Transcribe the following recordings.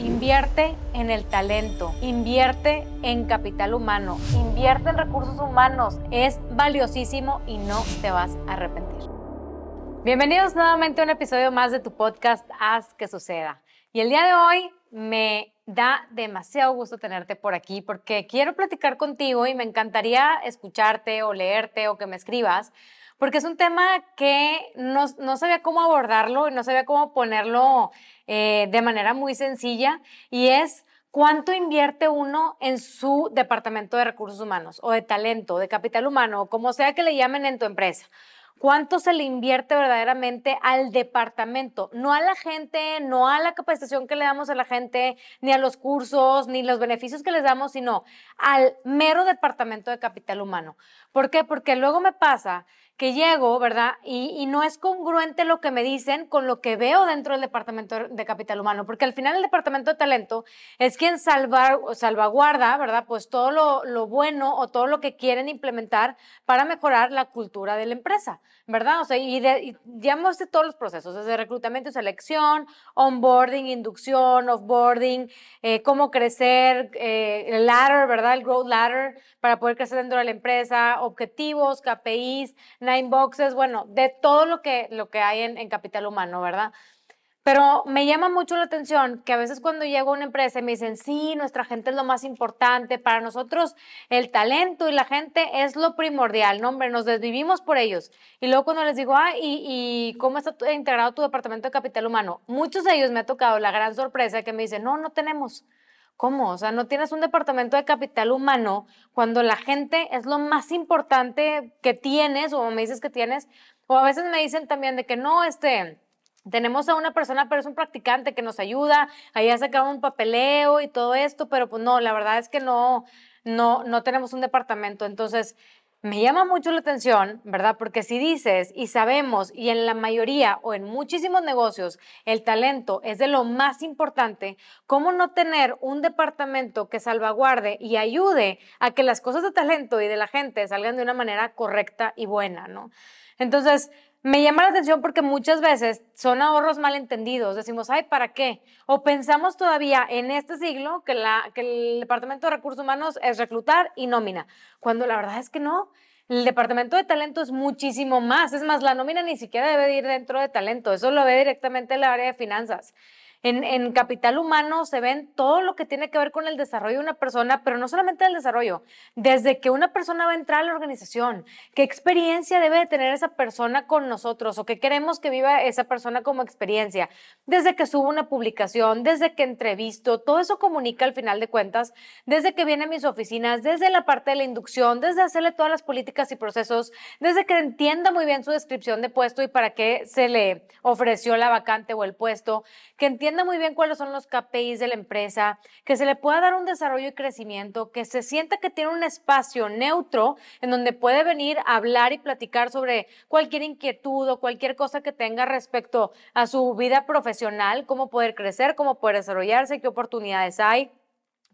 Invierte en el talento, invierte en capital humano, invierte en recursos humanos. Es valiosísimo y no te vas a arrepentir. Bienvenidos nuevamente a un episodio más de tu podcast Haz que suceda. Y el día de hoy me da demasiado gusto tenerte por aquí porque quiero platicar contigo y me encantaría escucharte o leerte o que me escribas porque es un tema que no, no sabía cómo abordarlo y no sabía cómo ponerlo eh, de manera muy sencilla y es cuánto invierte uno en su departamento de recursos humanos o de talento, de capital humano, o como sea que le llamen en tu empresa. ¿Cuánto se le invierte verdaderamente al departamento? No a la gente, no a la capacitación que le damos a la gente, ni a los cursos, ni los beneficios que les damos, sino al mero departamento de capital humano. ¿Por qué? Porque luego me pasa que llego, ¿verdad? Y, no es congruente lo que me dicen con lo que veo dentro del departamento de capital humano, porque al final el departamento de talento es quien salvar, salvaguarda, ¿verdad? Pues todo lo, lo, bueno o todo lo que quieren implementar para mejorar la cultura de la empresa, ¿verdad? O sea, y, de, de todos los procesos, desde reclutamiento y selección, onboarding, inducción, offboarding, eh, cómo crecer, eh, el ladder, ¿verdad? El growth ladder para poder crecer dentro de la empresa, objetivos, KPIs, inboxes, bueno, de todo lo que, lo que hay en, capital humano, ¿verdad? Pero me llama mucho la atención que a veces cuando llego a una empresa y me dicen, sí, nuestra gente es lo más importante, para nosotros el talento y la gente es lo primordial, no hombre, nos desvivimos por ellos. Y luego cuando les digo, ah, ¿y, y cómo está integrado tu departamento de capital humano? Muchos de ellos me ha tocado la gran sorpresa que me dicen, no, no tenemos. ¿Cómo? O sea, no tienes un departamento de capital humano cuando la gente es lo más importante que tienes o me dices que tienes. O a veces me dicen también de que no, este, tenemos a una persona, pero es un practicante que nos ayuda, ahí ha sacado un papeleo y todo esto, pero pues no, la verdad es que no, no, no tenemos un departamento. Entonces, me llama mucho la atención, ¿verdad? Porque si dices y sabemos, y en la mayoría o en muchísimos negocios, el talento es de lo más importante, ¿cómo no tener un departamento que salvaguarde y ayude a que las cosas de talento y de la gente salgan de una manera correcta y buena, ¿no? Entonces, me llama la atención porque muchas veces son ahorros malentendidos. Decimos, ay, ¿para qué? O pensamos todavía en este siglo que el Departamento de Recursos Humanos es reclutar y nómina, cuando la verdad es que no. El departamento de talento es muchísimo más. Es más, la nómina ni siquiera debe ir dentro de talento. Eso lo ve directamente el área de finanzas. En, capital humano se ven todo lo que tiene que ver con el desarrollo de una persona, pero no solamente el desarrollo, desde que una persona va a entrar a la organización, qué experiencia debe de tener esa persona con nosotros o qué queremos que viva esa persona como experiencia, desde que subo una publicación, desde que entrevisto, todo eso comunica al final de cuentas, desde que viene a mis oficinas, desde la parte de la inducción, desde hacerle todas las políticas y procesos, desde que entienda muy bien su descripción de puesto y para qué se le ofreció la vacante o el puesto, que entienda entienda muy bien cuáles son los KPIs de la empresa, que se le pueda dar un desarrollo y crecimiento, que se sienta que tiene un espacio neutro en donde puede venir a hablar y platicar sobre cualquier inquietud o cualquier cosa que tenga respecto a su vida profesional, cómo poder crecer, cómo poder desarrollarse, qué oportunidades hay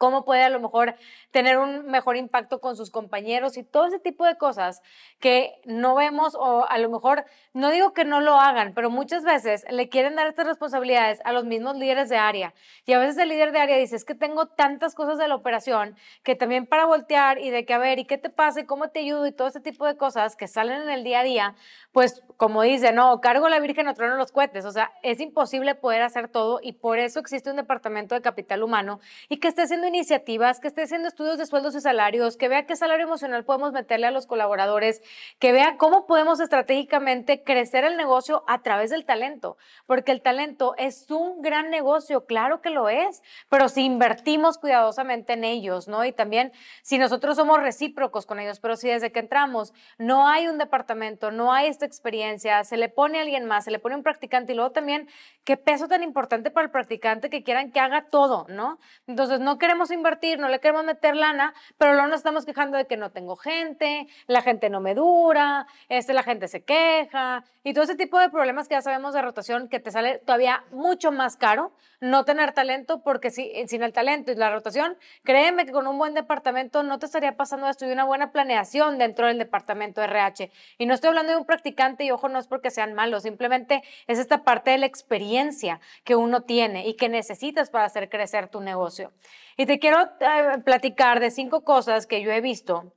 cómo puede a lo mejor tener un mejor impacto con sus compañeros y todo ese tipo de cosas que no vemos o a lo mejor, no digo que no lo hagan, pero muchas veces le quieren dar estas responsabilidades a los mismos líderes de área. Y a veces el líder de área dice, es que tengo tantas cosas de la operación que también para voltear y de que, a ver, ¿y qué te pasa? ¿Y cómo te ayudo? Y todo ese tipo de cosas que salen en el día a día, pues como dice, no, cargo la Virgen, no los cohetes. O sea, es imposible poder hacer todo y por eso existe un departamento de capital humano y que esté haciendo iniciativas, que esté haciendo estudios de sueldos y salarios, que vea qué salario emocional podemos meterle a los colaboradores, que vea cómo podemos estratégicamente crecer el negocio a través del talento, porque el talento es un gran negocio, claro que lo es, pero si invertimos cuidadosamente en ellos, ¿no? Y también si nosotros somos recíprocos con ellos, pero si desde que entramos no hay un departamento, no hay esta experiencia, se le pone a alguien más, se le pone un practicante y luego también qué peso tan importante para el practicante que quieran que haga todo, ¿no? Entonces no queremos queremos invertir, no le queremos meter lana, pero luego nos estamos quejando de que no tengo gente, la gente no me dura, este, la gente se queja y todo ese tipo de problemas que ya sabemos de rotación que te sale todavía mucho más caro no tener talento porque si, sin el talento y la rotación, créeme que con un buen departamento no te estaría pasando esto y una buena planeación dentro del departamento RH. Y no estoy hablando de un practicante y ojo, no es porque sean malos, simplemente es esta parte de la experiencia que uno tiene y que necesitas para hacer crecer tu negocio. Y te quiero eh, platicar de cinco cosas que yo he visto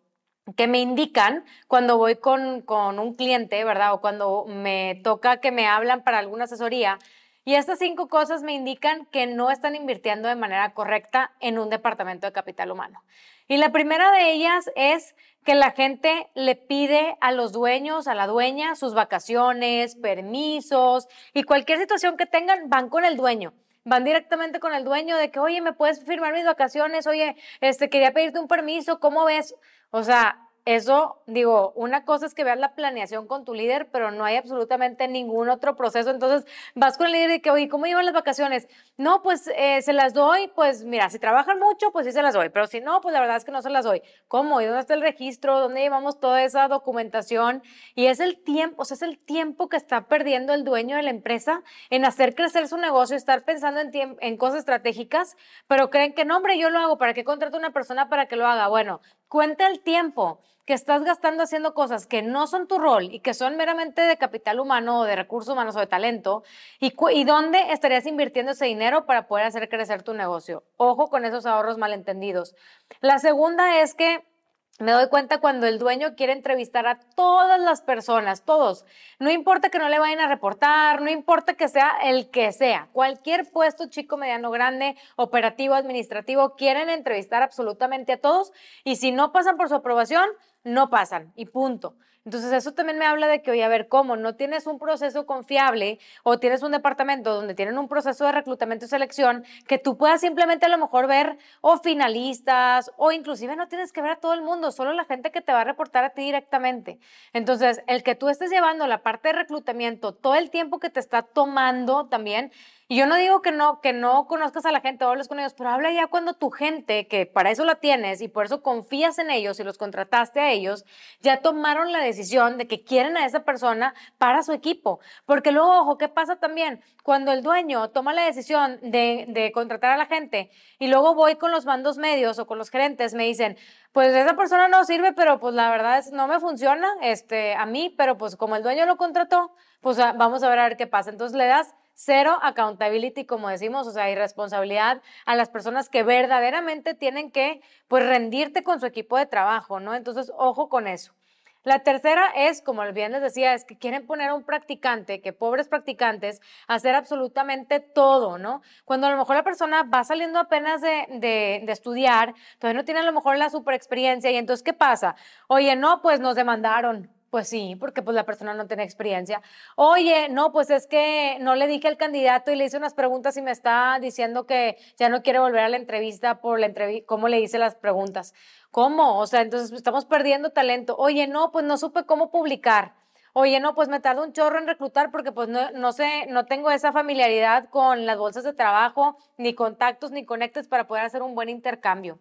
que me indican cuando voy con, con un cliente, ¿verdad? O cuando me toca que me hablan para alguna asesoría. Y estas cinco cosas me indican que no están invirtiendo de manera correcta en un departamento de capital humano. Y la primera de ellas es que la gente le pide a los dueños, a la dueña, sus vacaciones, permisos y cualquier situación que tengan, van con el dueño van directamente con el dueño de que, oye, ¿me puedes firmar mis vacaciones? Oye, este, quería pedirte un permiso, ¿cómo ves? O sea, eso, digo, una cosa es que veas la planeación con tu líder, pero no hay absolutamente ningún otro proceso. Entonces, vas con el líder y que, oye, ¿cómo llevan las vacaciones? No, pues eh, se las doy, pues mira, si trabajan mucho, pues sí se las doy, pero si no, pues la verdad es que no se las doy. ¿Cómo? ¿Y dónde está el registro? ¿Dónde llevamos toda esa documentación? Y es el tiempo, o sea, es el tiempo que está perdiendo el dueño de la empresa en hacer crecer su negocio, estar pensando en, en cosas estratégicas, pero creen que no, hombre, yo lo hago, ¿para qué contrato a una persona para que lo haga? Bueno, cuenta el tiempo que estás gastando haciendo cosas que no son tu rol y que son meramente de capital humano o de recursos humanos o de talento, y, y dónde estarías invirtiendo ese dinero para poder hacer crecer tu negocio. Ojo con esos ahorros malentendidos. La segunda es que me doy cuenta cuando el dueño quiere entrevistar a todas las personas, todos. No importa que no le vayan a reportar, no importa que sea el que sea, cualquier puesto chico, mediano, grande, operativo, administrativo, quieren entrevistar absolutamente a todos y si no pasan por su aprobación, no pasan y punto. Entonces eso también me habla de que, oye, a ver, ¿cómo? No tienes un proceso confiable o tienes un departamento donde tienen un proceso de reclutamiento y selección que tú puedas simplemente a lo mejor ver o finalistas o inclusive no tienes que ver a todo el mundo, solo la gente que te va a reportar a ti directamente. Entonces, el que tú estés llevando la parte de reclutamiento todo el tiempo que te está tomando también, y yo no digo que no, que no conozcas a la gente o hables con ellos, pero habla ya cuando tu gente, que para eso la tienes y por eso confías en ellos y los contrataste a ellos, ya tomaron la decisión de que quieren a esa persona para su equipo. Porque luego, ojo, ¿qué pasa también? Cuando el dueño toma la decisión de, de contratar a la gente y luego voy con los mandos medios o con los gerentes, me dicen, pues esa persona no sirve, pero pues la verdad es, no me funciona este, a mí, pero pues como el dueño lo contrató, pues ah, vamos a ver a ver qué pasa. Entonces le das cero accountability, como decimos, o sea, irresponsabilidad a las personas que verdaderamente tienen que, pues, rendirte con su equipo de trabajo, ¿no? Entonces, ojo con eso. La tercera es, como bien les decía, es que quieren poner a un practicante, que pobres practicantes, hacer absolutamente todo, ¿no? Cuando a lo mejor la persona va saliendo apenas de, de, de estudiar, todavía no tiene a lo mejor la super experiencia y entonces, ¿qué pasa? Oye, no, pues nos demandaron, pues sí, porque pues la persona no tiene experiencia. Oye, no, pues es que no le dije al candidato y le hice unas preguntas y me está diciendo que ya no quiere volver a la entrevista por la entrevista, cómo le hice las preguntas. ¿Cómo? O sea, entonces estamos perdiendo talento. Oye, no, pues no supe cómo publicar. Oye, no, pues me tardo un chorro en reclutar porque pues no, no sé, no tengo esa familiaridad con las bolsas de trabajo, ni contactos, ni conectes para poder hacer un buen intercambio.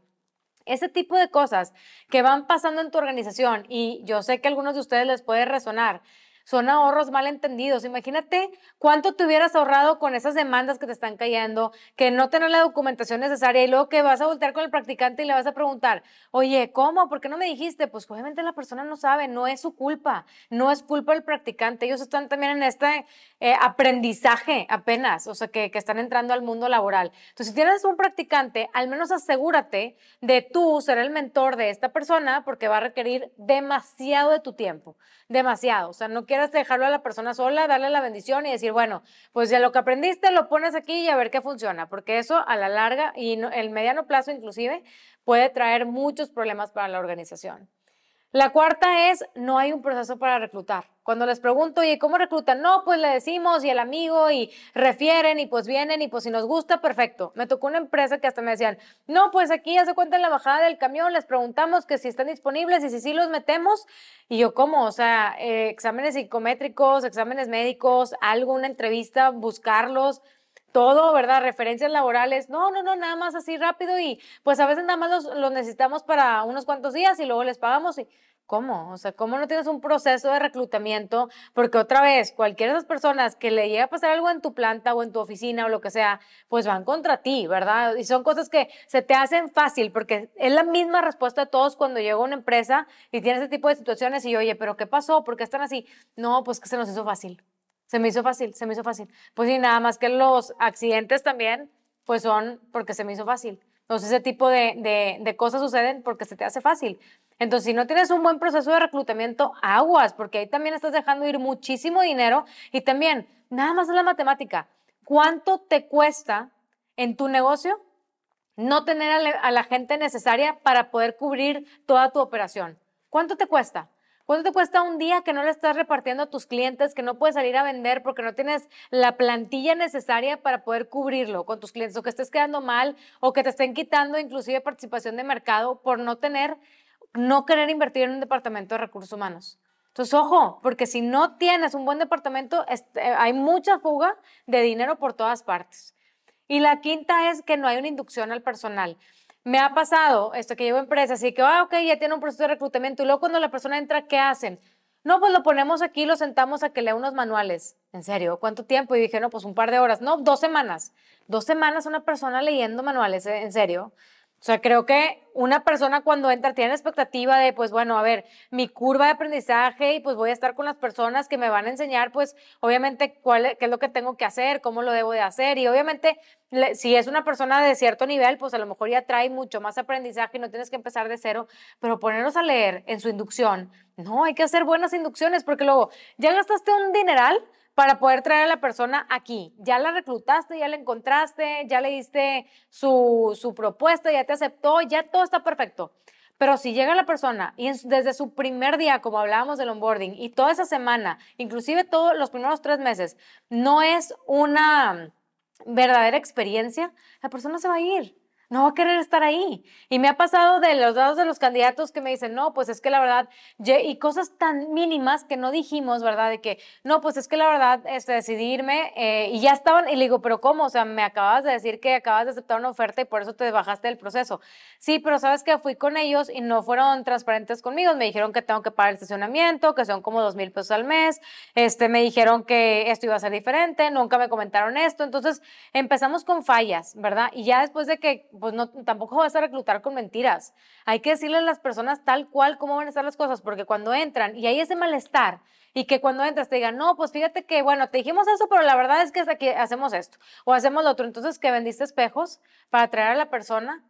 Ese tipo de cosas que van pasando en tu organización y yo sé que a algunos de ustedes les puede resonar, son ahorros mal entendidos. Imagínate cuánto te hubieras ahorrado con esas demandas que te están cayendo, que no tener la documentación necesaria y luego que vas a voltear con el practicante y le vas a preguntar, oye, ¿cómo? ¿Por qué no me dijiste? Pues obviamente la persona no sabe, no es su culpa, no es culpa del practicante. Ellos están también en este eh, aprendizaje apenas, o sea, que, que están entrando al mundo laboral. Entonces, si tienes un practicante, al menos asegúrate de tú ser el mentor de esta persona porque va a requerir demasiado de tu tiempo, demasiado. O sea, no quieras dejarlo a la persona sola, darle la bendición y decir, bueno, pues ya lo que aprendiste lo pones aquí y a ver qué funciona, porque eso a la larga y el mediano plazo inclusive puede traer muchos problemas para la organización. La cuarta es, no hay un proceso para reclutar. Cuando les pregunto, ¿y cómo reclutan? No, pues le decimos y el amigo y refieren y pues vienen y pues si nos gusta, perfecto. Me tocó una empresa que hasta me decían, no, pues aquí ya se cuenta en la bajada del camión, les preguntamos que si están disponibles y si sí los metemos. Y yo, ¿cómo? O sea, eh, exámenes psicométricos, exámenes médicos, algo, una entrevista, buscarlos todo, ¿verdad? Referencias laborales. No, no, no, nada más así rápido y pues a veces nada más los, los necesitamos para unos cuantos días y luego les pagamos y ¿Cómo? O sea, ¿cómo no tienes un proceso de reclutamiento? Porque otra vez, cualquiera de esas personas que le llega a pasar algo en tu planta o en tu oficina o lo que sea, pues van contra ti, ¿verdad? Y son cosas que se te hacen fácil porque es la misma respuesta de todos cuando llega una empresa y tiene ese tipo de situaciones y oye, ¿pero qué pasó? ¿Por qué están así? No, pues que se nos hizo fácil. Se me hizo fácil, se me hizo fácil. Pues sí, nada más que los accidentes también, pues son porque se me hizo fácil. Entonces ese tipo de, de, de cosas suceden porque se te hace fácil. Entonces, si no tienes un buen proceso de reclutamiento, aguas, porque ahí también estás dejando ir muchísimo dinero y también, nada más es la matemática. ¿Cuánto te cuesta en tu negocio no tener a la gente necesaria para poder cubrir toda tu operación? ¿Cuánto te cuesta? ¿Cuánto te cuesta un día que no le estás repartiendo a tus clientes, que no puedes salir a vender porque no tienes la plantilla necesaria para poder cubrirlo con tus clientes o que estés quedando mal o que te estén quitando inclusive participación de mercado por no tener no querer invertir en un departamento de recursos humanos. Entonces, ojo, porque si no tienes un buen departamento, este, hay mucha fuga de dinero por todas partes. Y la quinta es que no hay una inducción al personal. Me ha pasado esto que llevo empresas y que, ah, ok, ya tiene un proceso de reclutamiento y luego cuando la persona entra, ¿qué hacen? No, pues lo ponemos aquí, lo sentamos a que lea unos manuales. ¿En serio? ¿Cuánto tiempo? Y dije, no, pues un par de horas. No, dos semanas. Dos semanas una persona leyendo manuales, ¿eh? ¿en serio? O sea, creo que una persona cuando entra tiene la expectativa de, pues bueno, a ver, mi curva de aprendizaje y pues voy a estar con las personas que me van a enseñar, pues obviamente cuál, qué es lo que tengo que hacer, cómo lo debo de hacer. Y obviamente, si es una persona de cierto nivel, pues a lo mejor ya trae mucho más aprendizaje y no tienes que empezar de cero, pero ponernos a leer en su inducción, no, hay que hacer buenas inducciones porque luego ya gastaste un dineral para poder traer a la persona aquí. Ya la reclutaste, ya la encontraste, ya le diste su, su propuesta, ya te aceptó, ya todo está perfecto. Pero si llega la persona y desde su primer día, como hablábamos del onboarding, y toda esa semana, inclusive todos los primeros tres meses, no es una verdadera experiencia, la persona se va a ir no va a querer estar ahí. Y me ha pasado de los dados de los candidatos que me dicen, no, pues es que la verdad, y cosas tan mínimas que no dijimos, ¿verdad? De que, no, pues es que la verdad, este, decidí irme eh, y ya estaban, y le digo, pero ¿cómo? O sea, me acabas de decir que acabas de aceptar una oferta y por eso te bajaste del proceso. Sí, pero sabes que fui con ellos y no fueron transparentes conmigo. Me dijeron que tengo que pagar el estacionamiento, que son como dos mil pesos al mes. Este, me dijeron que esto iba a ser diferente, nunca me comentaron esto. Entonces empezamos con fallas, ¿verdad? Y ya después de que pues no, tampoco vas a reclutar con mentiras. Hay que decirle a las personas tal cual cómo van a estar las cosas, porque cuando entran y hay ese malestar y que cuando entras te digan, no, pues fíjate que, bueno, te dijimos eso, pero la verdad es que aquí hacemos esto o hacemos lo otro. Entonces, que vendiste espejos para atraer a la persona,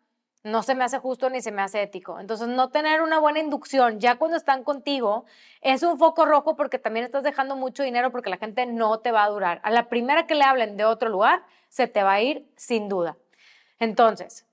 no se me hace justo ni se me hace ético. Entonces, no tener una buena inducción ya cuando están contigo es un foco rojo porque también estás dejando mucho dinero porque la gente no te va a durar. A la primera que le hablen de otro lugar, se te va a ir sin duda. Entonces,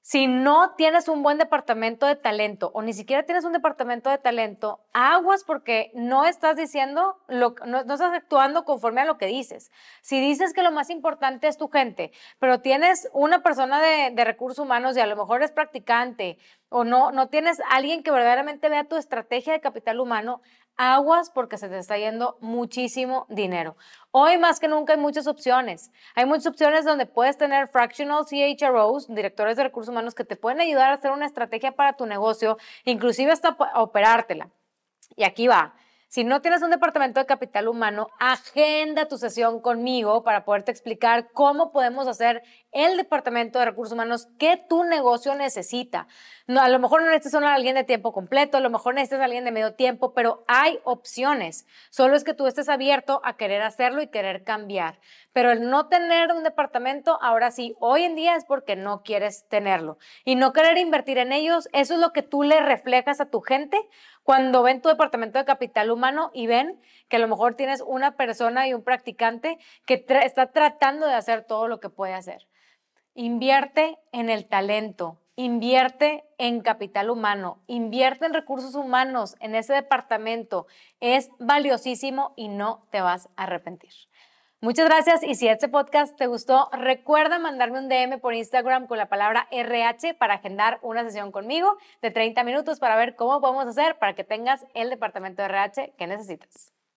si no tienes un buen departamento de talento o ni siquiera tienes un departamento de talento, aguas porque no estás diciendo, lo, no, estás actuando conforme a lo que dices. Si dices que lo más importante es tu gente, pero tienes una persona de, de recursos humanos y a lo mejor es practicante o no, no tienes alguien que verdaderamente vea tu estrategia de capital humano, aguas porque se te está yendo muchísimo dinero. Hoy más que nunca hay muchas opciones. Hay muchas opciones donde puedes tener fractional CHROs, directores de recursos humanos, que te pueden ayudar a hacer una estrategia para tu negocio, inclusive hasta operártela. Y aquí va. Si no tienes un departamento de capital humano, agenda tu sesión conmigo para poderte explicar cómo podemos hacer el departamento de recursos humanos que tu negocio necesita. No, a lo mejor no necesitas a alguien de tiempo completo, a lo mejor necesitas a alguien de medio tiempo, pero hay opciones. Solo es que tú estés abierto a querer hacerlo y querer cambiar. Pero el no tener un departamento, ahora sí, hoy en día es porque no quieres tenerlo. Y no querer invertir en ellos, eso es lo que tú le reflejas a tu gente cuando ven tu departamento de capital humano y ven que a lo mejor tienes una persona y un practicante que está tratando de hacer todo lo que puede hacer. Invierte en el talento, invierte en capital humano, invierte en recursos humanos en ese departamento. Es valiosísimo y no te vas a arrepentir. Muchas gracias y si este podcast te gustó, recuerda mandarme un DM por Instagram con la palabra RH para agendar una sesión conmigo de 30 minutos para ver cómo podemos hacer para que tengas el departamento de RH que necesitas.